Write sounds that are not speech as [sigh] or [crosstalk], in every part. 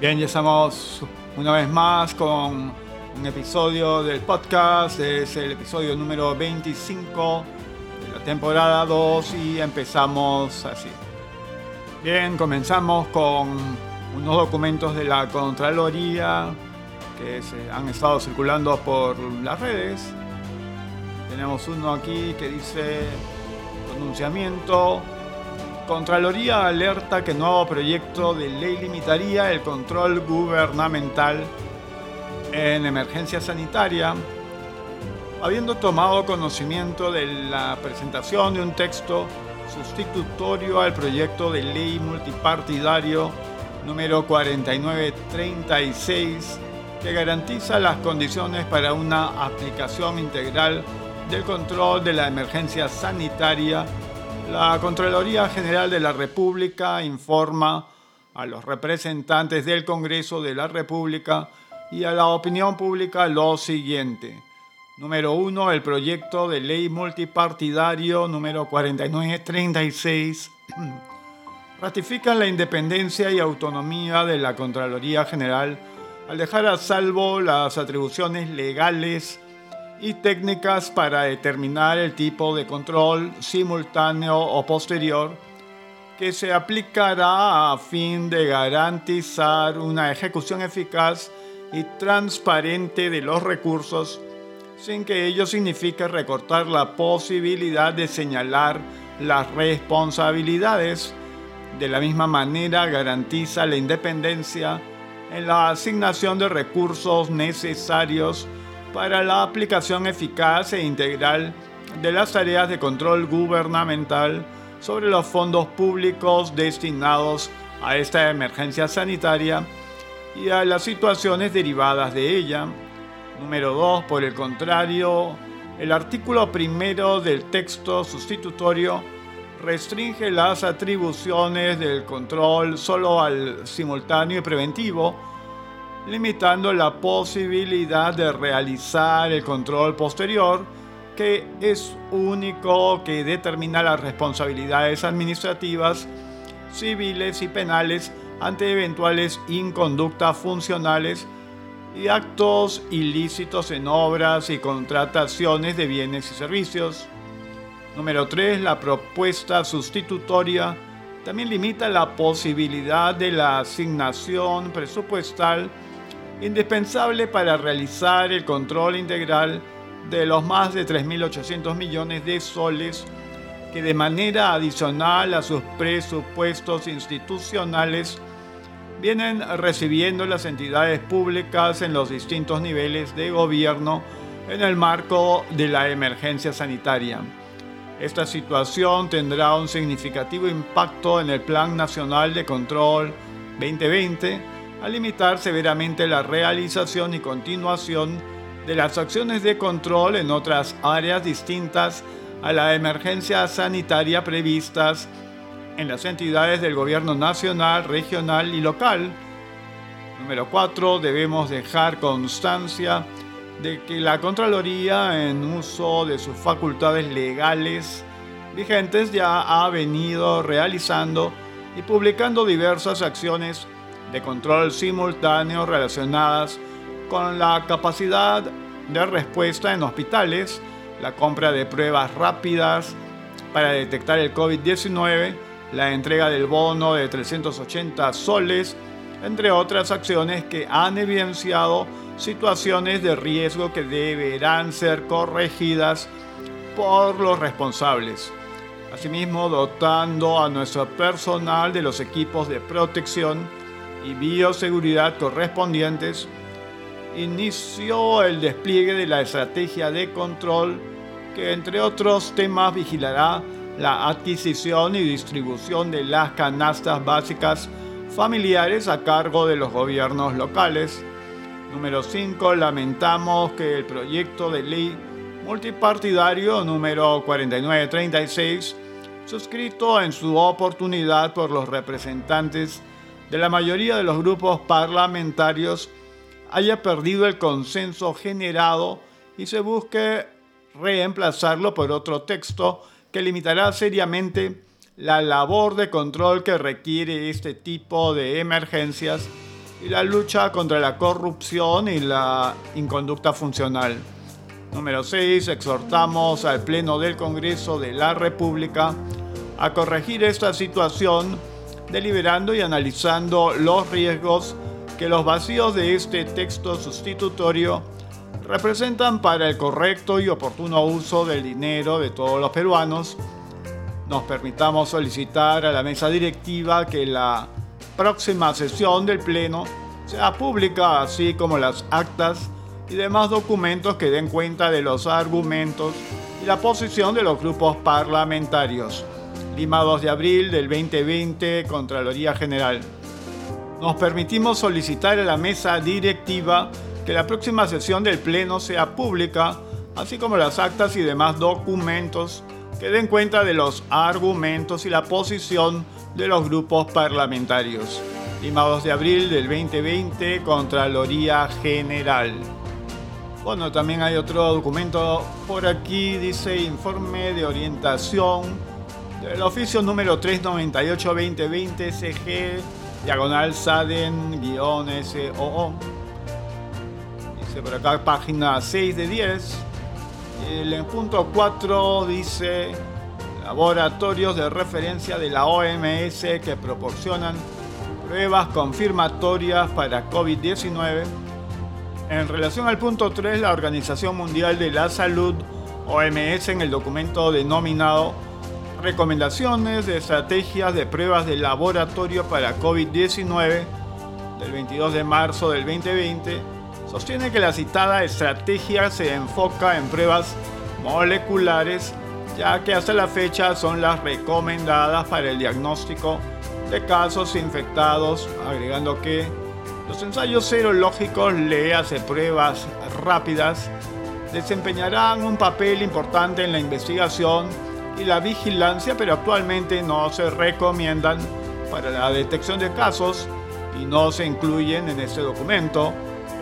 Bien, ya estamos una vez más con un episodio del podcast. Es el episodio número 25 de la temporada 2 y empezamos así. Bien, comenzamos con unos documentos de la Contraloría que se han estado circulando por las redes. Tenemos uno aquí que dice pronunciamiento Contraloría alerta que nuevo proyecto de ley limitaría el control gubernamental en emergencia sanitaria, habiendo tomado conocimiento de la presentación de un texto sustitutorio al proyecto de ley multipartidario número 4936 que garantiza las condiciones para una aplicación integral del control de la emergencia sanitaria la Contraloría General de la República informa a los representantes del Congreso de la República y a la opinión pública lo siguiente. Número 1. El proyecto de ley multipartidario número 4936 [clears throat] ratifica la independencia y autonomía de la Contraloría General al dejar a salvo las atribuciones legales y técnicas para determinar el tipo de control simultáneo o posterior que se aplicará a fin de garantizar una ejecución eficaz y transparente de los recursos sin que ello signifique recortar la posibilidad de señalar las responsabilidades. De la misma manera garantiza la independencia en la asignación de recursos necesarios para la aplicación eficaz e integral de las tareas de control gubernamental sobre los fondos públicos destinados a esta emergencia sanitaria y a las situaciones derivadas de ella. Número 2. Por el contrario, el artículo primero del texto sustitutorio restringe las atribuciones del control solo al simultáneo y preventivo, limitando la posibilidad de realizar el control posterior, que es único que determina las responsabilidades administrativas, civiles y penales ante eventuales inconductas funcionales y actos ilícitos en obras y contrataciones de bienes y servicios. Número 3. La propuesta sustitutoria también limita la posibilidad de la asignación presupuestal indispensable para realizar el control integral de los más de 3.800 millones de soles que de manera adicional a sus presupuestos institucionales vienen recibiendo las entidades públicas en los distintos niveles de gobierno en el marco de la emergencia sanitaria. Esta situación tendrá un significativo impacto en el Plan Nacional de Control 2020 a limitar severamente la realización y continuación de las acciones de control en otras áreas distintas a la emergencia sanitaria previstas en las entidades del gobierno nacional, regional y local. Número 4. Debemos dejar constancia de que la Contraloría, en uso de sus facultades legales vigentes, ya ha venido realizando y publicando diversas acciones de control simultáneo relacionadas con la capacidad de respuesta en hospitales, la compra de pruebas rápidas para detectar el COVID-19, la entrega del bono de 380 soles, entre otras acciones que han evidenciado situaciones de riesgo que deberán ser corregidas por los responsables. Asimismo, dotando a nuestro personal de los equipos de protección y bioseguridad correspondientes, inició el despliegue de la estrategia de control que entre otros temas vigilará la adquisición y distribución de las canastas básicas familiares a cargo de los gobiernos locales. Número 5. Lamentamos que el proyecto de ley multipartidario número 4936, suscrito en su oportunidad por los representantes de la mayoría de los grupos parlamentarios haya perdido el consenso generado y se busque reemplazarlo por otro texto que limitará seriamente la labor de control que requiere este tipo de emergencias y la lucha contra la corrupción y la inconducta funcional. Número 6. Exhortamos al Pleno del Congreso de la República a corregir esta situación, deliberando y analizando los riesgos que los vacíos de este texto sustitutorio representan para el correcto y oportuno uso del dinero de todos los peruanos. Nos permitamos solicitar a la mesa directiva que la próxima sesión del Pleno sea pública, así como las actas y demás documentos que den cuenta de los argumentos y la posición de los grupos parlamentarios. Lima 2 de abril del 2020, Contraloría General. Nos permitimos solicitar a la mesa directiva que la próxima sesión del Pleno sea pública, así como las actas y demás documentos que den cuenta de los argumentos y la posición de los grupos parlamentarios. Lima 2 de abril del 2020, Contraloría General. Bueno, también hay otro documento por aquí, dice informe de orientación del oficio número 398-2020 CG, diagonal SADEN-SOO. Dice por acá página 6 de 10. El punto 4 dice laboratorios de referencia de la OMS que proporcionan pruebas confirmatorias para COVID-19 en relación al punto 3, la Organización Mundial de la Salud, OMS, en el documento denominado Recomendaciones de Estrategias de Pruebas de Laboratorio para COVID-19 del 22 de marzo del 2020, sostiene que la citada estrategia se enfoca en pruebas moleculares, ya que hasta la fecha son las recomendadas para el diagnóstico de casos infectados, agregando que los ensayos serológicos, le hace pruebas rápidas, desempeñarán un papel importante en la investigación y la vigilancia, pero actualmente no se recomiendan para la detección de casos y no se incluyen en este documento.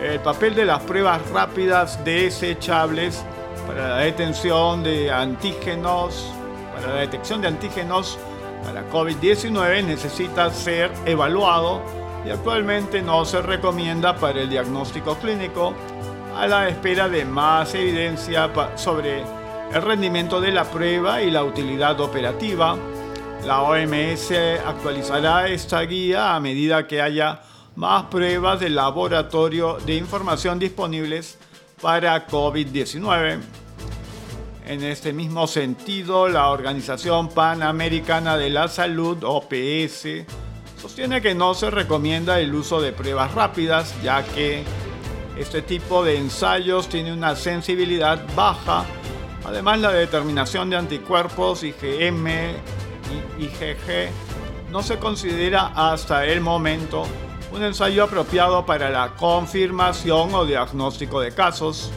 El papel de las pruebas rápidas desechables para la detención de antígenos, para la detección de antígenos para COVID-19 necesita ser evaluado y actualmente no se recomienda para el diagnóstico clínico a la espera de más evidencia sobre el rendimiento de la prueba y la utilidad operativa. La OMS actualizará esta guía a medida que haya más pruebas de laboratorio de información disponibles para COVID-19. En este mismo sentido, la Organización Panamericana de la Salud, OPS, sostiene que no se recomienda el uso de pruebas rápidas, ya que este tipo de ensayos tiene una sensibilidad baja. Además, la determinación de anticuerpos IgM y IgG no se considera hasta el momento un ensayo apropiado para la confirmación o diagnóstico de casos.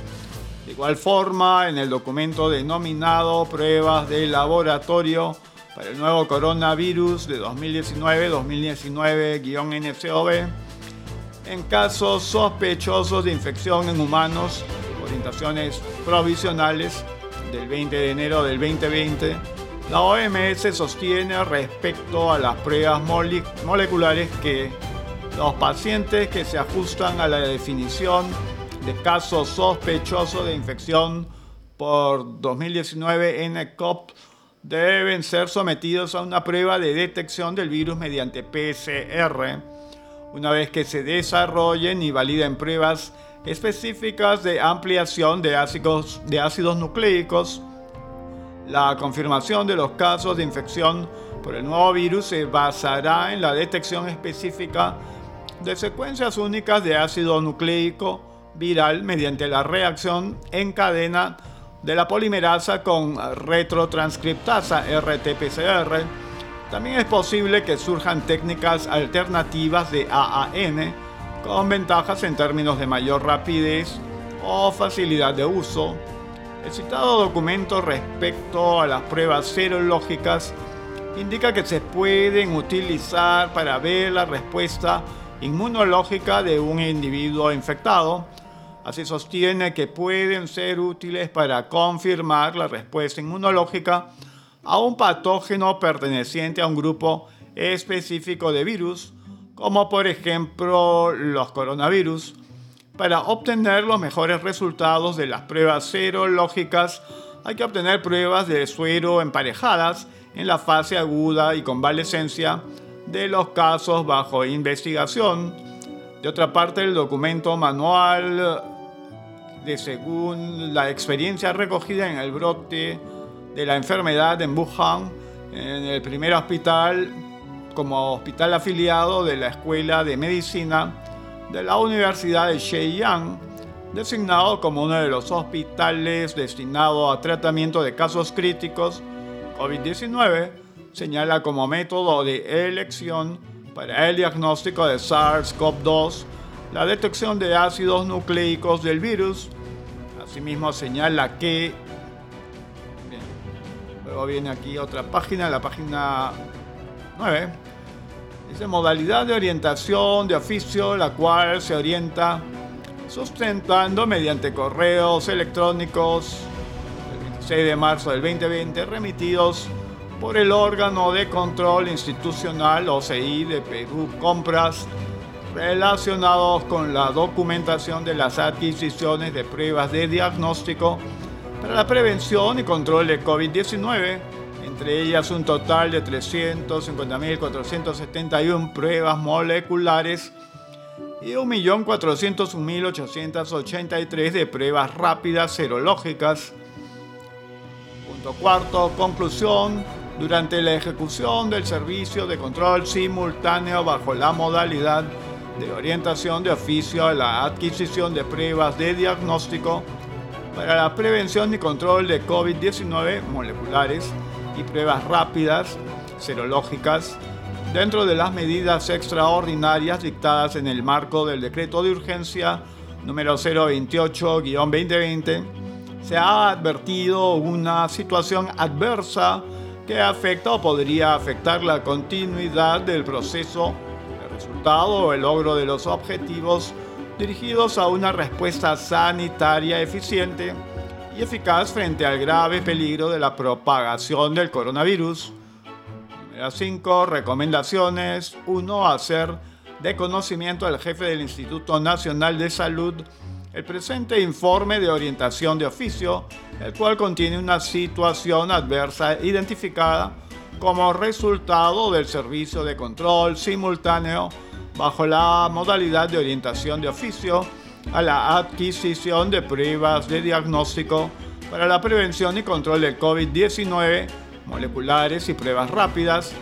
De igual forma, en el documento denominado Pruebas de Laboratorio, para el nuevo coronavirus de 2019-2019-NCOV en casos sospechosos de infección en humanos, orientaciones provisionales del 20 de enero del 2020, la OMS sostiene respecto a las pruebas moleculares que los pacientes que se ajustan a la definición de casos sospechosos de infección por 2019 NCOP deben ser sometidos a una prueba de detección del virus mediante PCR, una vez que se desarrollen y validen pruebas específicas de ampliación de ácidos, de ácidos nucleicos. La confirmación de los casos de infección por el nuevo virus se basará en la detección específica de secuencias únicas de ácido nucleico viral mediante la reacción en cadena de la polimerasa con retrotranscriptasa RT-PCR. También es posible que surjan técnicas alternativas de AAN con ventajas en términos de mayor rapidez o facilidad de uso. El citado documento respecto a las pruebas serológicas indica que se pueden utilizar para ver la respuesta inmunológica de un individuo infectado Así sostiene que pueden ser útiles para confirmar la respuesta inmunológica a un patógeno perteneciente a un grupo específico de virus, como por ejemplo los coronavirus, para obtener los mejores resultados de las pruebas serológicas hay que obtener pruebas de suero emparejadas en la fase aguda y convalescencia de los casos bajo investigación. De otra parte, el documento manual de según la experiencia recogida en el brote de la enfermedad en Wuhan, en el primer hospital como hospital afiliado de la Escuela de Medicina de la Universidad de Shenyang, designado como uno de los hospitales destinados a tratamiento de casos críticos COVID-19, señala como método de elección para el diagnóstico de SARS-CoV-2 la detección de ácidos nucleicos del virus. Asimismo señala que... luego viene aquí otra página, la página 9. Dice modalidad de orientación de oficio, la cual se orienta sustentando mediante correos electrónicos el 26 de marzo del 2020 remitidos por el órgano de control institucional OCI de Perú Compras relacionados con la documentación de las adquisiciones de pruebas de diagnóstico para la prevención y control de COVID-19, entre ellas un total de 350.471 pruebas moleculares y 1.401.883 de pruebas rápidas serológicas. Punto cuarto, conclusión. Durante la ejecución del servicio de control simultáneo bajo la modalidad de orientación de oficio a la adquisición de pruebas de diagnóstico para la prevención y control de COVID-19 moleculares y pruebas rápidas serológicas dentro de las medidas extraordinarias dictadas en el marco del decreto de urgencia número 028-2020, se ha advertido una situación adversa que afecta o podría afectar la continuidad del proceso, el resultado o el logro de los objetivos dirigidos a una respuesta sanitaria eficiente y eficaz frente al grave peligro de la propagación del coronavirus 5. Recomendaciones. 1. Hacer de conocimiento al jefe del Instituto Nacional de Salud el presente informe de orientación de oficio, el cual contiene una situación adversa identificada como resultado del servicio de control simultáneo bajo la modalidad de orientación de oficio a la adquisición de pruebas de diagnóstico para la prevención y control del COVID-19 moleculares y pruebas rápidas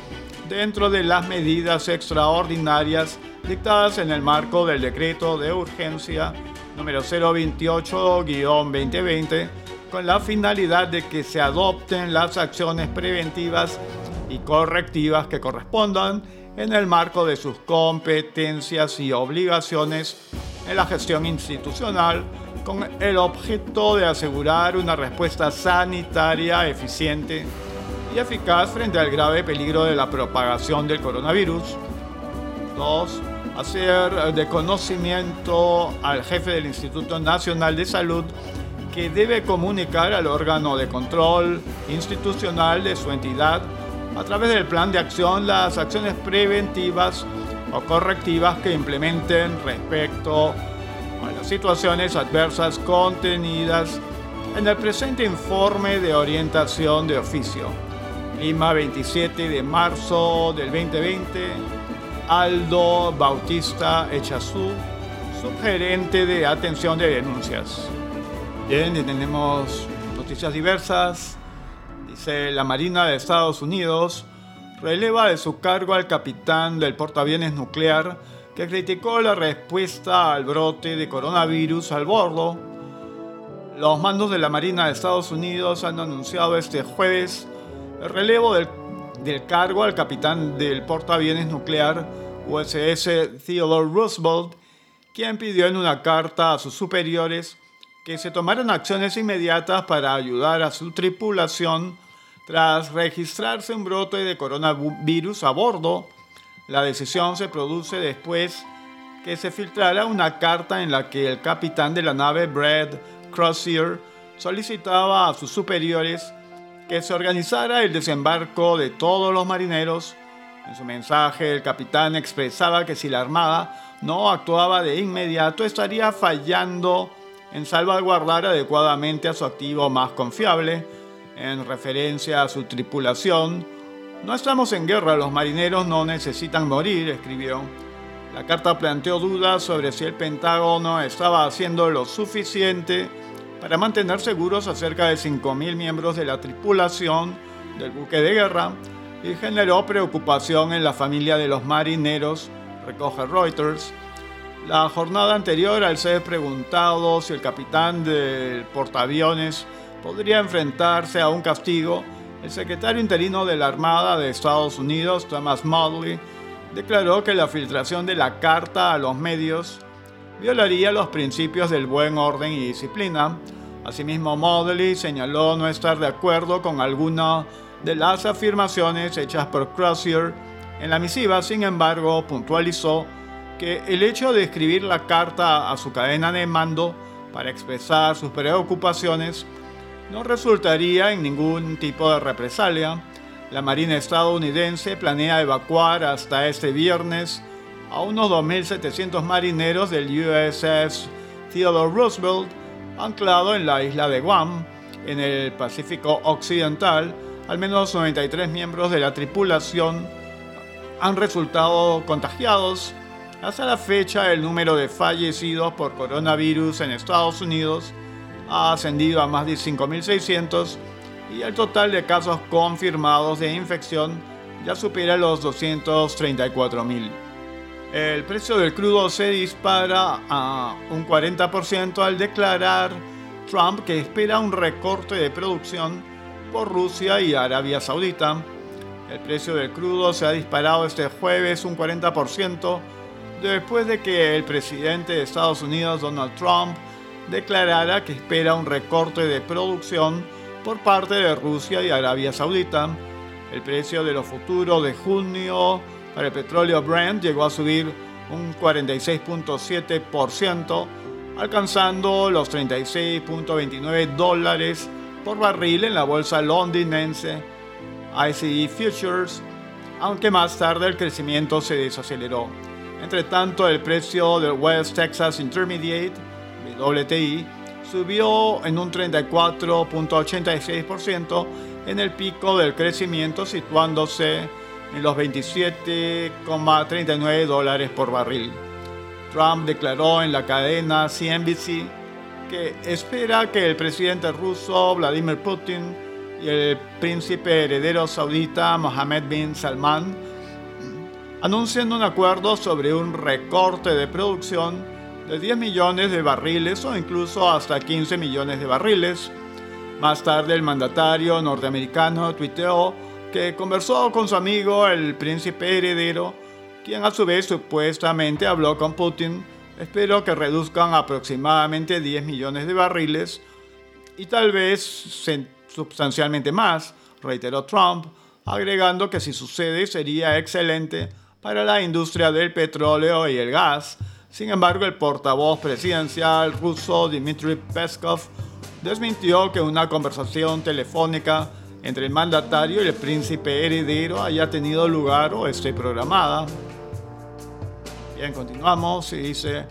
dentro de las medidas extraordinarias dictadas en el marco del decreto de urgencia número 028-2020 con la finalidad de que se adopten las acciones preventivas y correctivas que correspondan en el marco de sus competencias y obligaciones en la gestión institucional con el objeto de asegurar una respuesta sanitaria eficiente y eficaz frente al grave peligro de la propagación del coronavirus. 2. Hacer de conocimiento al jefe del Instituto Nacional de Salud que debe comunicar al órgano de control institucional de su entidad a través del plan de acción las acciones preventivas o correctivas que implementen respecto a las situaciones adversas contenidas en el presente informe de orientación de oficio. Lima, 27 de marzo del 2020. Aldo Bautista Echazú, subgerente de atención de denuncias. Bien, tenemos noticias diversas. Dice la Marina de Estados Unidos releva de su cargo al capitán del portaaviones nuclear que criticó la respuesta al brote de coronavirus al bordo. Los mandos de la Marina de Estados Unidos han anunciado este jueves el relevo del, cargo al capitán del portaaviones nuclear USS Theodore Roosevelt, quien pidió en una carta a sus superiores que se tomaran acciones inmediatas para ayudar a su tripulación tras registrarse un brote de coronavirus a bordo. La decisión se produce después que se filtrara una carta en la que el capitán de la nave Brad Crozier solicitaba a sus superiores que se organizara el desembarco de todos los marineros En su mensaje, el capitán expresaba que si la Armada no actuaba de inmediato, estaría fallando en salvaguardar adecuadamente a su activo más confiable, en referencia a su tripulación. No estamos en guerra, los marineros no necesitan morir, escribió. La carta planteó dudas sobre si el Pentágono estaba haciendo lo suficiente para mantener seguros a cerca de 5.000 miembros de la tripulación del buque de guerra y generó preocupación en la familia de los marineros, recoge Reuters. La jornada anterior, al ser preguntado si el capitán del portaaviones podría enfrentarse a un castigo, el secretario interino de la Armada de Estados Unidos, Thomas Modley, declaró que la filtración de la carta a los medios violaría los principios del buen orden y disciplina. Asimismo, Modley señaló no estar de acuerdo con alguna de las afirmaciones hechas por Crozier en la misiva, sin embargo, puntualizó que el hecho de escribir la carta a su cadena de mando para expresar sus preocupaciones no resultaría en ningún tipo de represalia. La Marina estadounidense planea evacuar hasta este viernes a unos 2.700 marineros del USS Theodore Roosevelt, anclado en la isla de Guam, en el Pacífico Occidental, al menos 93 miembros de la tripulación han resultado contagiados. Hasta la fecha, el número de fallecidos por coronavirus en Estados Unidos ha ascendido a más de 5.600 y el total de casos confirmados de infección ya supera los 234.000. El precio del crudo se dispara a un 40% al declarar Trump que espera un recorte de producción por Rusia y Arabia Saudita. El precio del crudo se ha disparado este jueves un 40% después de que el presidente de Estados Unidos, Donald Trump, declarara que espera un recorte de producción por parte de Rusia y Arabia Saudita. El precio de los futuros de junio para el petróleo Brent llegó a subir un 46.7%, alcanzando los 36.29 dólares por barril en la bolsa londinense ICE Futures, aunque más tarde el crecimiento se desaceleró. Entre tanto, el precio del West Texas Intermediate, WTI, subió en un 34.86% en el pico del crecimiento, situándose en los 27,39 dólares por barril. Trump declaró en la cadena CNBC que espera que el presidente ruso Vladimir Putin y el príncipe heredero saudita Mohammed bin Salman anuncien un acuerdo sobre un recorte de producción de 10 millones de barriles o incluso hasta 15 millones de barriles. Más tarde el mandatario norteamericano tuiteó que conversó con su amigo el príncipe heredero, quien a su vez supuestamente habló con Putin Espero que reduzcan aproximadamente 10 millones de barriles y tal vez sustancialmente más, reiteró Trump, agregando que si sucede sería excelente para la industria del petróleo y el gas. Sin embargo, el portavoz presidencial ruso Dmitry Peskov desmintió que una conversación telefónica entre el mandatario y el príncipe heredero haya tenido lugar o esté programada. Bien, continuamos y dice,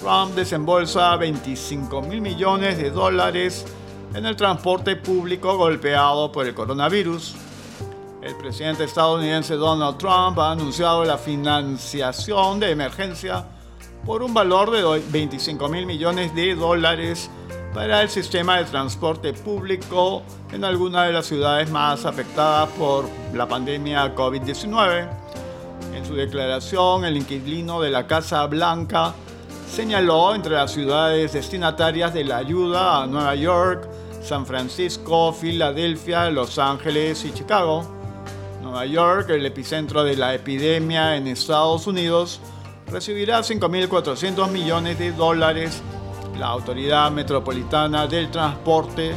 Trump desembolsa 25 mil millones de dólares en el transporte público golpeado por el coronavirus. El presidente estadounidense Donald Trump ha anunciado la financiación de emergencia por un valor de 25 mil millones de dólares para el sistema de transporte público en algunas de las ciudades más afectadas por la pandemia COVID-19. En su declaración, el inquilino de la Casa Blanca señaló entre las ciudades destinatarias de la ayuda a Nueva York, San Francisco, Filadelfia, Los Ángeles y Chicago. Nueva York, el epicentro de la epidemia en Estados Unidos, recibirá 5.400 millones de dólares. La Autoridad Metropolitana del Transporte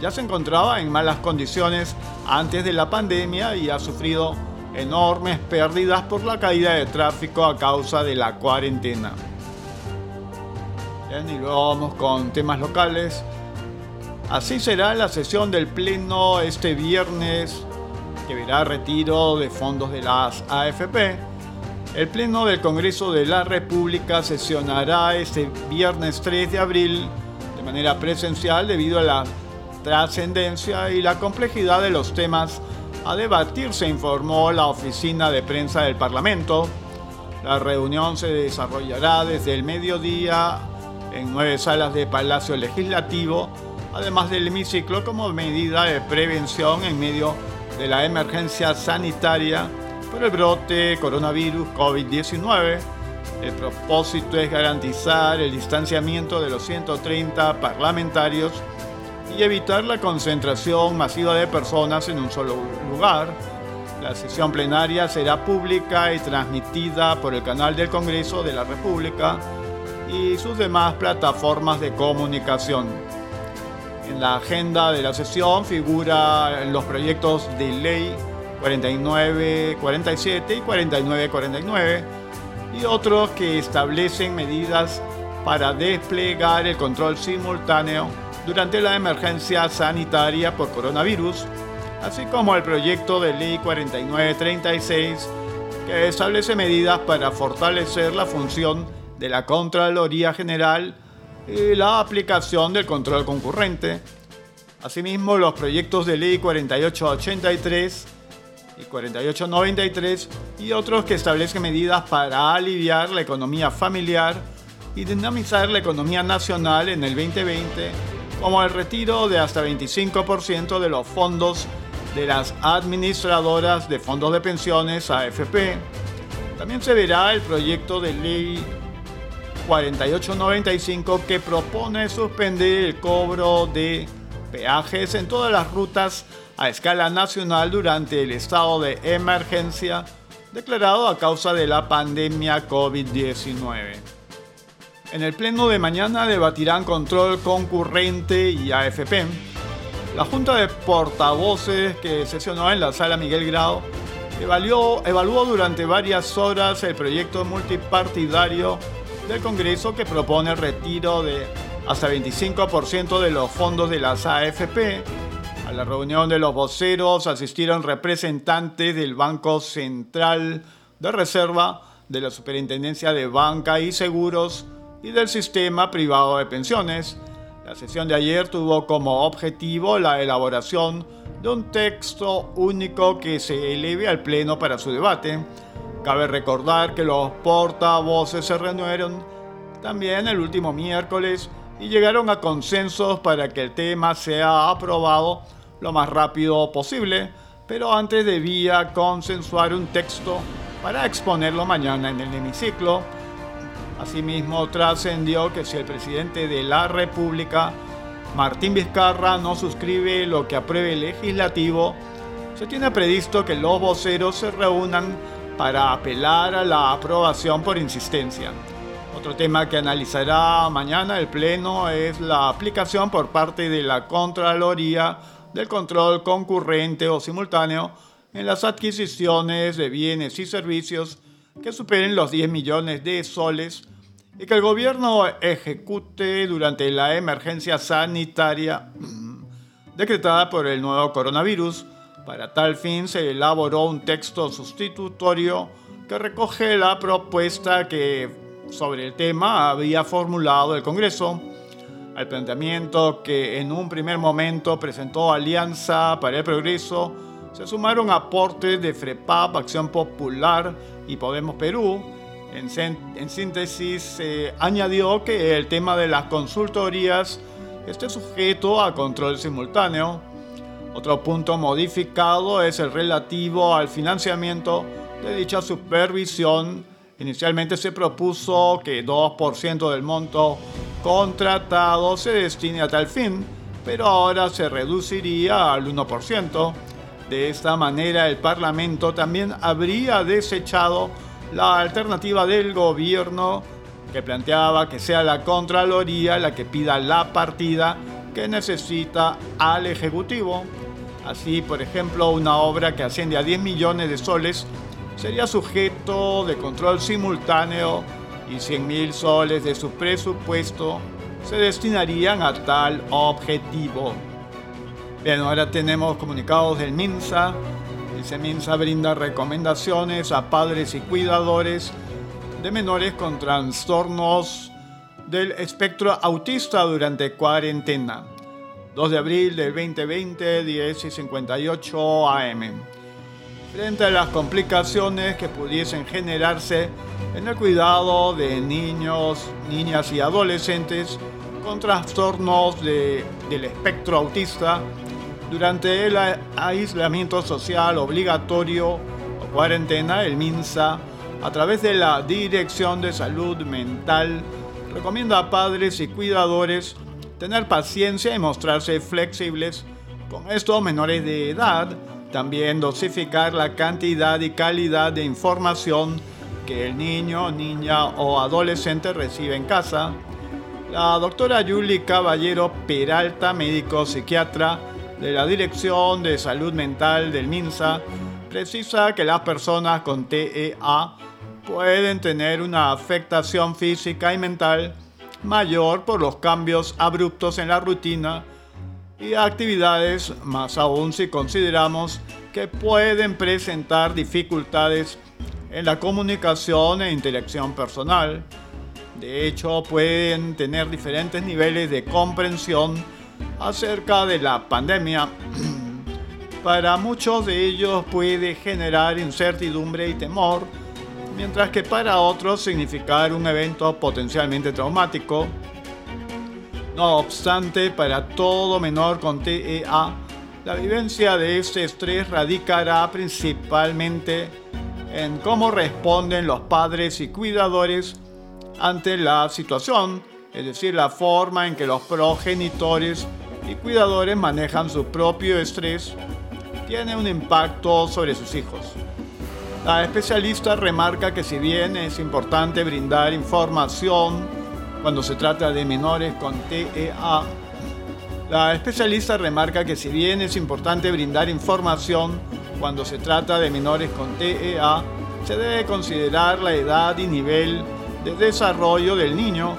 ya se encontraba en malas condiciones antes de la pandemia y ha sufrido enormes pérdidas por la caída de tráfico a causa de la cuarentena. y luego vamos con temas locales. Así será la sesión del Pleno este viernes que verá retiro de fondos de las AFP, el Pleno del Congreso de la República sesionará este viernes 3 de abril de manera presencial debido a la trascendencia y la complejidad de los temas a debatir, se informó la oficina de prensa del Parlamento. La reunión se desarrollará desde el mediodía en nueve salas de Palacio Legislativo, además del hemiciclo como medida de prevención en medio de la emergencia sanitaria por el brote coronavirus COVID-19. El propósito es garantizar el distanciamiento de los 130 parlamentarios y evitar la concentración masiva de personas en un solo lugar. La sesión plenaria será pública y transmitida por el canal del Congreso de la República y sus demás plataformas de comunicación. En la agenda de la sesión figuran los proyectos de ley 4947 y 4949 y otros que establecen medidas para desplegar el control simultáneo durante la emergencia sanitaria por coronavirus, así como el proyecto de ley 4936 que establece medidas para fortalecer la función de la Contraloría General y la aplicación del control concurrente. Asimismo, los proyectos de ley 4883 y 4893 y otros que establecen medidas para aliviar la economía familiar y dinamizar la economía nacional en el 2020, como el retiro de hasta 25% de los fondos de las administradoras de fondos de pensiones AFP. También se verá el proyecto de ley 4895 que propone suspender el cobro de peajes en todas las rutas a escala nacional durante el estado de emergencia declarado a causa de la pandemia COVID-19. En el pleno de mañana debatirán control concurrente y AFP. La Junta de Portavoces que sesionó en la sala Miguel Grau evaluó, evaluó durante varias horas el proyecto multipartidario del Congreso que propone el retiro de hasta 25% de los fondos de las AFP. A la reunión de los voceros asistieron representantes del Banco Central de Reserva, de la Superintendencia de Banca y Seguros y del Sistema Privado de Pensiones. La sesión de ayer tuvo como objetivo la elaboración de un texto único que se eleve al Pleno para su debate. Cabe recordar que los portavoces se reunieron también el último miércoles y llegaron a consensos para que el tema sea aprobado lo más rápido posible, pero antes debía consensuar un texto para exponerlo mañana en el hemiciclo. Asimismo, trascendió que si el presidente de la República, Martín Vizcarra, no suscribe lo que apruebe el legislativo, se tiene previsto que los voceros se reúnan para apelar a la aprobación por insistencia. Otro tema que analizará mañana el Pleno es la aplicación por parte de la Contraloría del control concurrente o simultáneo en las adquisiciones de bienes y servicios que superen los 10 millones de soles y que el gobierno ejecute durante la emergencia sanitaria [clears throat] decretada por el nuevo coronavirus para tal fin se elaboró un texto sustitutorio que recoge la propuesta que sobre el tema había formulado el Congreso. Al planteamiento que en un primer momento presentó Alianza para el Progreso, se sumaron aportes de FREPAP, Acción Popular y Podemos Perú. En, síntesis, se añadió que el tema de las consultorías esté sujeto a control simultáneo otro punto modificado es el relativo al financiamiento de dicha supervisión. Inicialmente se propuso que 2% del monto contratado se destine a tal fin, pero ahora se reduciría al 1%. De esta manera el Parlamento también habría desechado la alternativa del gobierno que planteaba que sea la Contraloría la que pida la partida que necesita al Ejecutivo. Así, por ejemplo, una obra que asciende a 10 millones de soles sería sujeto de control simultáneo y 100 mil soles de su presupuesto se destinarían a tal objetivo. Bien, ahora tenemos comunicados del MINSA. Dice Minsa brinda recomendaciones a padres y cuidadores de menores con trastornos del espectro autista durante cuarentena. 2 de abril del 2020, 10 y 58 AM. Frente a las complicaciones que pudiesen generarse en el cuidado de niños, niñas y adolescentes con trastornos del espectro autista, durante el aislamiento social obligatorio o cuarentena, el MINSA, a través de la Dirección de Salud Mental, recomienda a padres y cuidadores tener paciencia y mostrarse flexibles con estos menores de edad, también dosificar la cantidad y calidad de información que el niño, niña o adolescente recibe en casa. La doctora Yuli Caballero Peralta, médico psiquiatra de la Dirección de Salud Mental del MINSA, precisa que las personas con TEA pueden tener una afectación física y mental mayor por los cambios abruptos en la rutina y actividades, más aún si consideramos que pueden presentar dificultades en la comunicación e interacción personal. De hecho, pueden tener diferentes niveles de comprensión acerca de la pandemia. [clears throat] Para muchos de ellos puede generar incertidumbre y temor mientras que para otros significar un evento potencialmente traumático. No obstante, para todo menor con TEA, la vivencia de este estrés radicará principalmente en cómo responden los padres y cuidadores ante la situación, es decir, la forma en que los progenitores y cuidadores manejan su propio estrés, tiene un impacto sobre sus hijos. La especialista remarca que si bien es importante brindar información cuando se trata de menores con TEA, la especialista remarca que si bien es importante brindar información cuando se trata de menores con TEA, se debe considerar la edad y nivel de desarrollo del niño.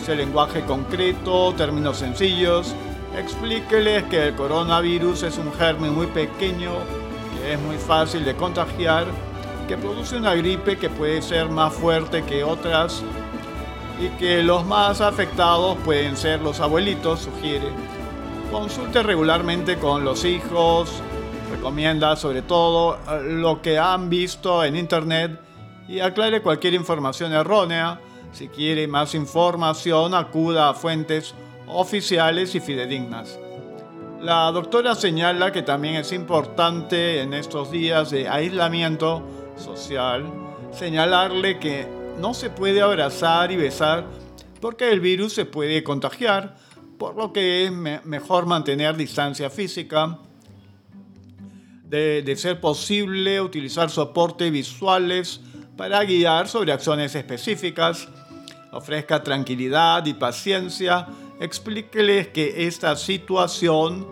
Use lenguaje concreto, términos sencillos, explíqueles que el coronavirus es un germen muy pequeño es muy fácil de contagiar, que produce una gripe que puede ser más fuerte que otras y que los más afectados pueden ser los abuelitos, sugiere. Consulte regularmente con los hijos, recomienda sobre todo eh, lo que han visto en internet y aclare cualquier información errónea. Si quiere más información, acuda a fuentes oficiales y fidedignas. La doctora señala que también es importante en estos días de aislamiento social señalarle que no se puede abrazar y besar porque el virus se puede contagiar, por lo que es mejor mantener distancia física. De, ser posible, utilizar soportes visuales para guiar sobre acciones específicas. Ofrezca tranquilidad y paciencia explíqueles que esta situación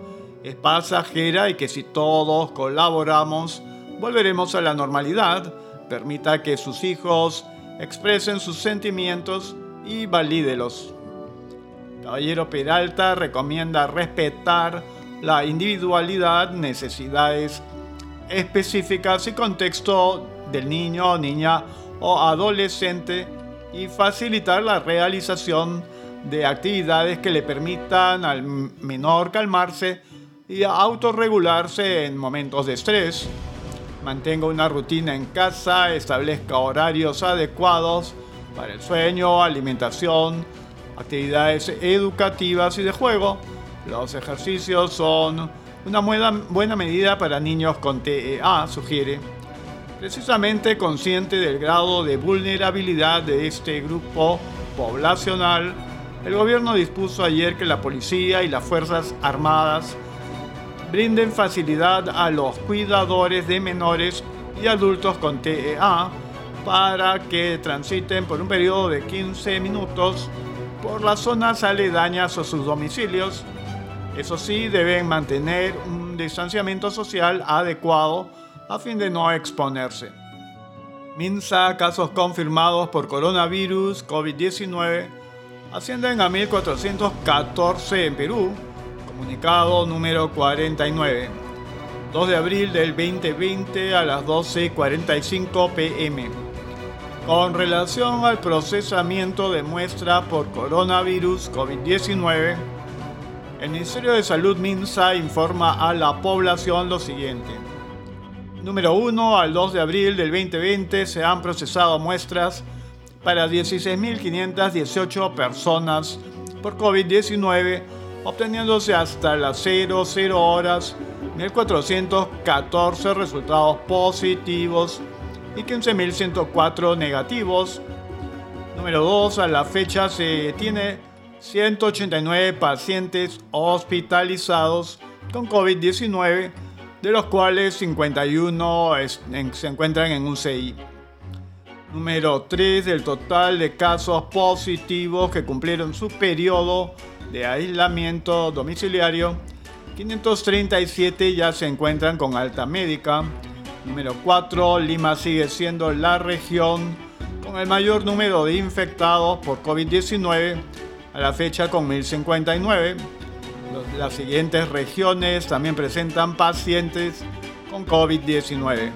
es pasajera y que si todos colaboramos, volveremos a la normalidad. Permita que sus hijos expresen sus sentimientos y valídelos. Caballero Peralta recomienda respetar la individualidad, necesidades específicas y contexto del niño, niña o adolescente y facilitar la realización de actividades que le permitan al menor calmarse y autorregularse en momentos de estrés. Mantenga una rutina en casa, establezca horarios adecuados para el sueño, alimentación, actividades educativas y de juego. Los ejercicios son una buena, medida para niños con TEA, sugiere. Precisamente consciente del grado de vulnerabilidad de este grupo poblacional, el gobierno dispuso ayer que la policía y las Fuerzas Armadas brinden facilidad a los cuidadores de menores y adultos con TEA para que transiten por un periodo de 15 minutos por las zonas aledañas a sus domicilios. Eso sí, deben mantener un distanciamiento social adecuado a fin de no exponerse. Minsa, casos confirmados por coronavirus COVID-19 ascienden a 1.414 en Perú, comunicado número 49. 2 de abril del 2020 a las 12.45 pm. Con relación al procesamiento de muestra por coronavirus COVID-19, el Ministerio de Salud MINSA informa a la población lo siguiente. Número 1 al 2 de abril del 2020 se han procesado muestras para 16.518 personas por COVID-19, obteniéndose hasta las 00 horas 1.414 resultados positivos y 15.104 negativos. Número 2. A la fecha se tiene 189 pacientes hospitalizados con COVID-19, de los cuales 51 se encuentran en un CI. Número 3. Del total de casos positivos que cumplieron su periodo de aislamiento domiciliario, 537 ya se encuentran con alta médica. Número 4. Lima sigue siendo la región con el mayor número de infectados por COVID-19 a la fecha con 1059. Las siguientes regiones también presentan pacientes con COVID-19.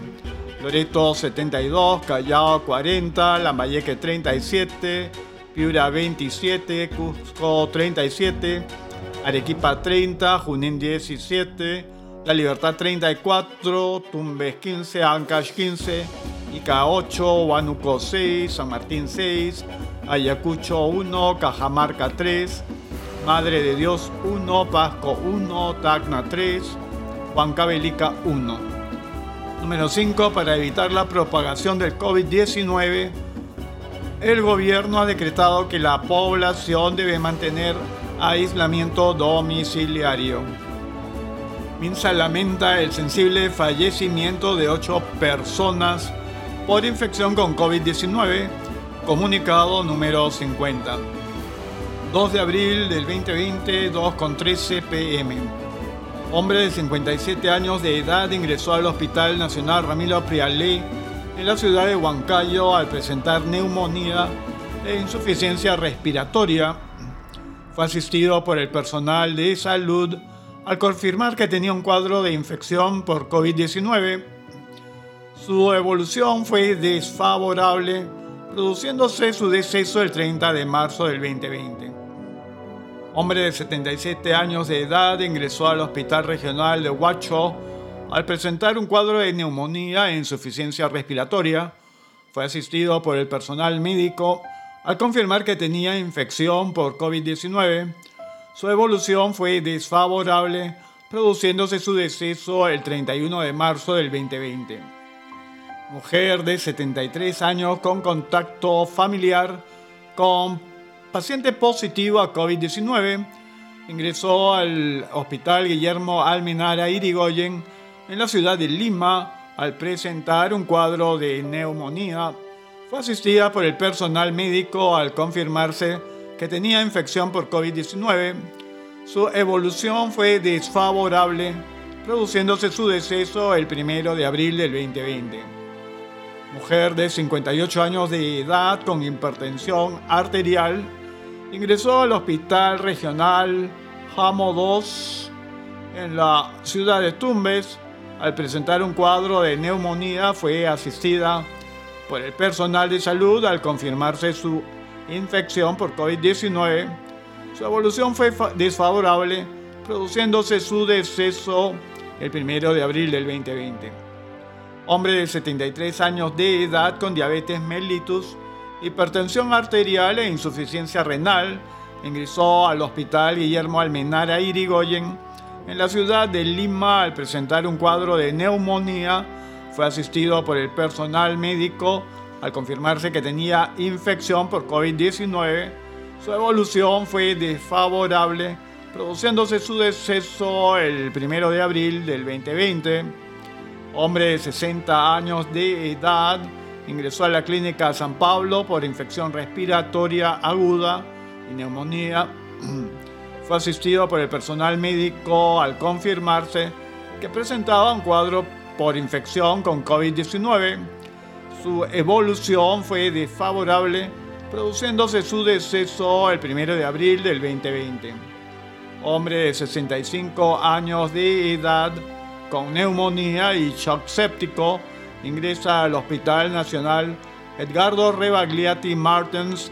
Loreto 72, Callao 40, Lambayeque 37, Piura 27, Cusco 37, Arequipa 30, Junín 17, La Libertad 34, Tumbes 15, Ancash 15, Ica 8, Huánuco 6, San Martín 6, Ayacucho 1, Cajamarca 3, Madre de Dios 1, Pasco 1, Tacna 3, Huancavelica 1. Número 5. Para evitar la propagación del COVID-19, el gobierno ha decretado que la población debe mantener aislamiento domiciliario. Minsa lamenta el sensible fallecimiento de ocho personas por infección con COVID-19, comunicado número 50. 2 de abril del 2020, 2.13 pm. Hombre de 57 años de edad ingresó al Hospital Nacional Ramiro Prialé en la ciudad de Huancayo al presentar neumonía e insuficiencia respiratoria fue asistido por el personal de salud al confirmar que tenía un cuadro de infección por COVID-19. Su evolución fue desfavorable, produciéndose su deceso el 30 de marzo del 2020. Hombre de 77 años de edad ingresó al Hospital Regional de Huacho al presentar un cuadro de neumonía e insuficiencia respiratoria. Fue asistido por el personal médico al confirmar que tenía infección por COVID-19, su evolución fue desfavorable, produciéndose su deceso el 31 de marzo del 2020. Mujer de 73 años con contacto familiar con paciente positivo a COVID-19, ingresó al Hospital Guillermo Almenara Irigoyen en la ciudad de Lima al presentar un cuadro de neumonía fue asistida por el personal médico al confirmarse que tenía infección por COVID-19. Su evolución fue desfavorable, produciéndose su deceso el 1 de abril del 2020. Mujer de 58 años de edad con hipertensión arterial, ingresó al Hospital Regional Jamo 2 en la ciudad de Tumbes. Al presentar un cuadro de neumonía fue asistida por el personal de salud al confirmarse su infección por COVID-19. Su evolución fue desfavorable, produciéndose su deceso el 1 de abril del 2020. Hombre de 73 años de edad con diabetes mellitus, hipertensión arterial e insuficiencia renal, ingresó al hospital Guillermo Almenara Irigoyen en la ciudad de Lima al presentar un cuadro de neumonía fue asistido por el personal médico al confirmarse que tenía infección por COVID-19. Su evolución fue desfavorable, produciéndose su deceso el 1 de abril del 2020. Hombre de 60 años de edad ingresó a la clínica San Pablo por infección respiratoria aguda y neumonía. [clears throat] Fue asistido por el personal médico al confirmarse que presentaba un cuadro por infección con COVID-19. Su evolución fue desfavorable, produciéndose su deceso el 1 de abril del 2020. Hombre de 65 años de edad con neumonía y shock séptico, ingresa al Hospital Nacional Edgardo Rebagliati Martens.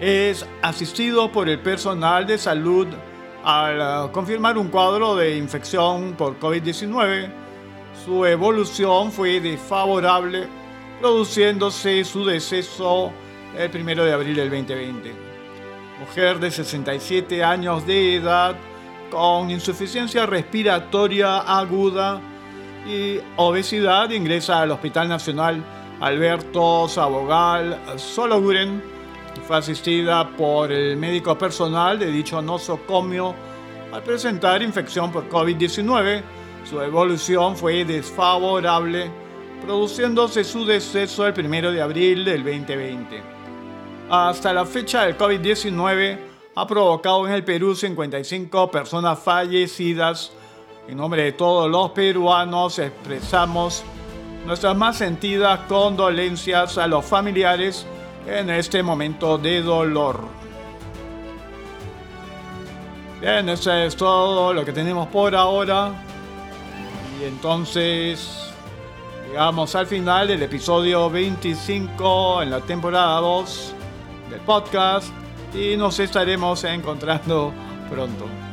Es asistido por el personal de salud al confirmar un cuadro de infección por COVID-19. Su evolución fue desfavorable, produciéndose su deceso el 1 de abril del 2020. Mujer de 67 años de edad con insuficiencia respiratoria aguda y obesidad ingresa al Hospital Nacional Alberto Sabogal Sologuren. Fue asistida por el médico personal de dicho nosocomio al presentar infección por COVID-19. Su evolución fue desfavorable, produciéndose su deceso el 1 de abril del 2020. Hasta la fecha, el COVID-19 ha provocado en el Perú 55 personas fallecidas. En nombre de todos los peruanos expresamos nuestras más sentidas condolencias a los familiares en este momento de dolor. Bien, eso es todo lo que tenemos por ahora. Y entonces llegamos al final del episodio 25 en la temporada 2 del podcast y nos estaremos encontrando pronto.